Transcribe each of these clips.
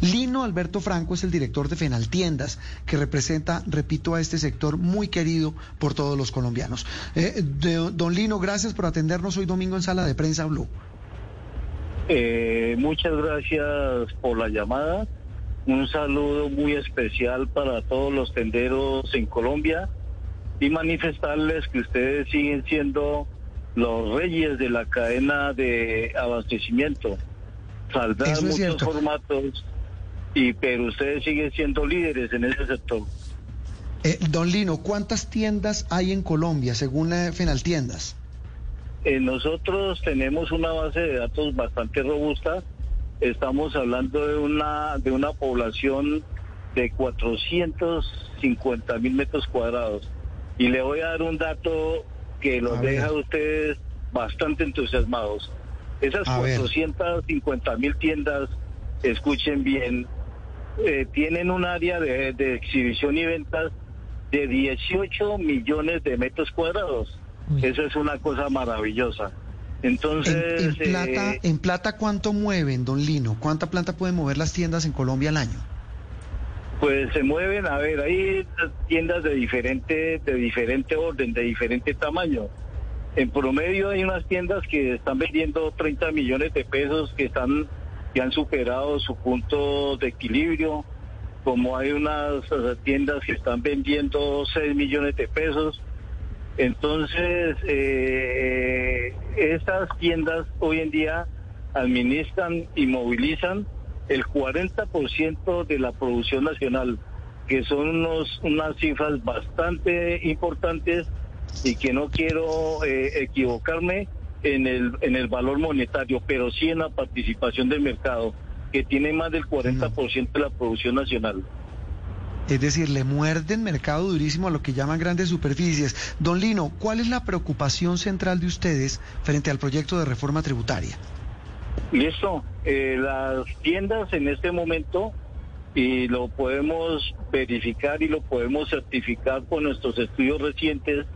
Lino Alberto Franco es el director de Fenaltiendas, que representa, repito, a este sector muy querido por todos los colombianos. Eh, don Lino, gracias por atendernos hoy domingo en Sala de Prensa Blue. Eh, muchas gracias por la llamada. Un saludo muy especial para todos los tenderos en Colombia y manifestarles que ustedes siguen siendo los reyes de la cadena de abastecimiento. Saldrán es muchos cierto. formatos, y pero ustedes siguen siendo líderes en ese sector. Eh, don Lino, ¿cuántas tiendas hay en Colombia según eh, Fenaltiendas? Eh, nosotros tenemos una base de datos bastante robusta. Estamos hablando de una de una población de 450 mil metros cuadrados. Y le voy a dar un dato que los A ver. deja a ustedes bastante entusiasmados. Esas A ver. 450 mil tiendas, escuchen bien, eh, tienen un área de, de exhibición y ventas de 18 millones de metros cuadrados. Eso es una cosa maravillosa. En, Entonces, en plata, eh, ¿En plata cuánto mueven, don Lino? ¿Cuánta plata pueden mover las tiendas en Colombia al año? pues se mueven, a ver, hay tiendas de diferente, de diferente orden, de diferente tamaño. En promedio hay unas tiendas que están vendiendo 30 millones de pesos que están que han superado su punto de equilibrio, como hay unas tiendas que están vendiendo 6 millones de pesos. Entonces, eh, estas tiendas hoy en día administran y movilizan el 40% de la producción nacional, que son unos, unas cifras bastante importantes y que no quiero eh, equivocarme en el, en el valor monetario, pero sí en la participación del mercado, que tiene más del 40% de la producción nacional. Es decir, le muerden mercado durísimo a lo que llaman grandes superficies. Don Lino, ¿cuál es la preocupación central de ustedes frente al proyecto de reforma tributaria? Listo. Eh, las tiendas en este momento, y lo podemos verificar y lo podemos certificar con nuestros estudios recientes,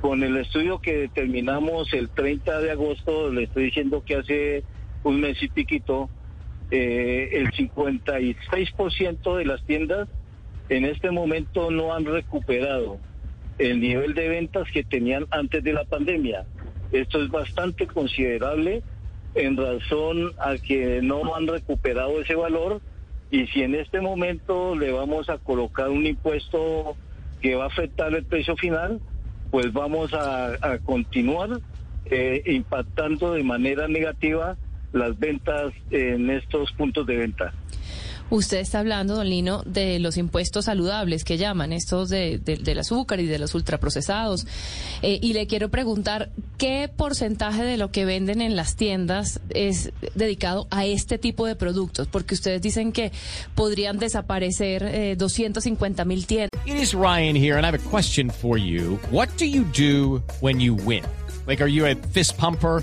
con el estudio que determinamos el 30 de agosto, le estoy diciendo que hace un mes y piquito, eh, el 56% de las tiendas en este momento no han recuperado el nivel de ventas que tenían antes de la pandemia. Esto es bastante considerable en razón a que no han recuperado ese valor y si en este momento le vamos a colocar un impuesto que va a afectar el precio final, pues vamos a, a continuar eh, impactando de manera negativa las ventas en estos puntos de venta. Usted está hablando, don Lino, de los impuestos saludables que llaman, estos de, de- del azúcar y de los ultraprocesados. Eh, y le quiero preguntar, ¿qué porcentaje de lo que venden en las tiendas es dedicado a este tipo de productos? Porque ustedes dicen que podrían desaparecer eh, 250 mil tiendas. It is Ryan here, and I have a question for you. What do you do when you win? Like, are you a fist pumper?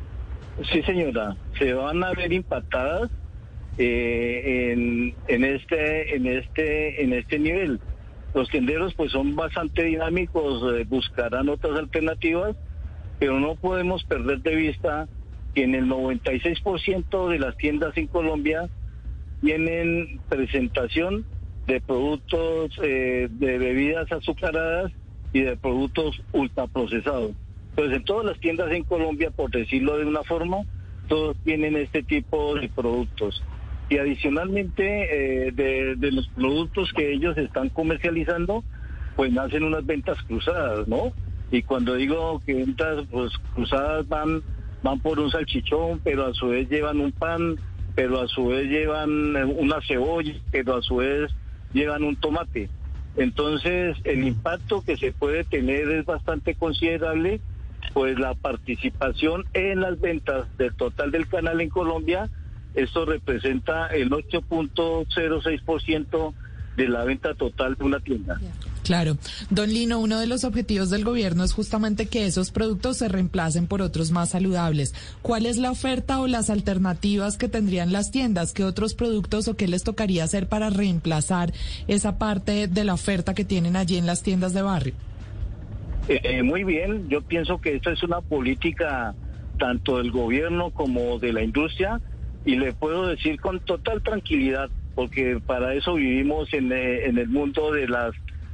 Sí, señora, se van a ver impactadas eh, en, en este en este en este nivel. Los tenderos pues son bastante dinámicos, eh, buscarán otras alternativas, pero no podemos perder de vista que en el 96% de las tiendas en Colombia tienen presentación de productos eh, de bebidas azucaradas y de productos ultraprocesados. Pues en todas las tiendas en Colombia, por decirlo de una forma, todos tienen este tipo de productos. Y adicionalmente eh, de, de los productos que ellos están comercializando, pues nacen unas ventas cruzadas, ¿no? Y cuando digo que ventas pues, cruzadas van, van por un salchichón, pero a su vez llevan un pan, pero a su vez llevan una cebolla, pero a su vez llevan un tomate. Entonces, el impacto que se puede tener es bastante considerable, pues la participación en las ventas del total del canal en Colombia, esto representa el 8.06% de la venta total de una tienda. Claro. Don Lino, uno de los objetivos del gobierno es justamente que esos productos se reemplacen por otros más saludables. ¿Cuál es la oferta o las alternativas que tendrían las tiendas? ¿Qué otros productos o qué les tocaría hacer para reemplazar esa parte de la oferta que tienen allí en las tiendas de barrio? Eh, muy bien, yo pienso que esta es una política tanto del gobierno como de la industria y le puedo decir con total tranquilidad, porque para eso vivimos en, eh, en el mundo de las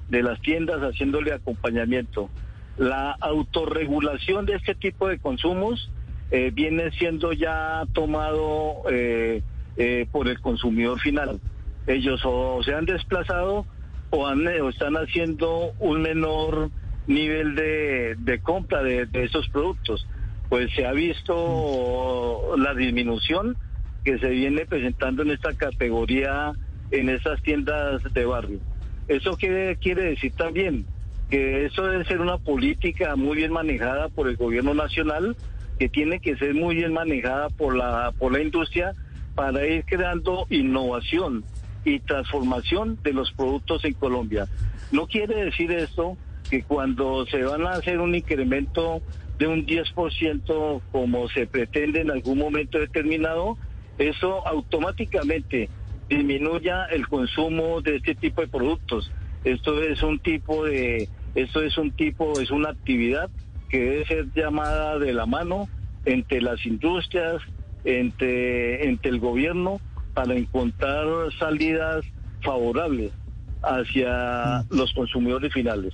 de las tiendas haciéndole acompañamiento. La autorregulación de este tipo de consumos eh, viene siendo ya tomado eh, eh, por el consumidor final. Ellos o se han desplazado o, han, o están haciendo un menor nivel de, compra de, de esos productos. Pues se ha visto la disminución que se viene presentando en esta categoría en esas tiendas de barrio. Eso quiere, quiere decir también que eso debe ser una política muy bien manejada por el gobierno nacional, que tiene que ser muy bien manejada por la, por la industria para ir creando innovación y transformación de los productos en Colombia. No quiere decir esto que cuando se van a hacer un incremento de un 10% como se pretende en algún momento determinado, eso automáticamente disminuya el consumo de este tipo de productos. Esto es un tipo de, esto es un tipo, es una actividad que debe ser llamada de la mano entre las industrias, entre, entre el gobierno, para encontrar salidas favorables hacia los consumidores finales.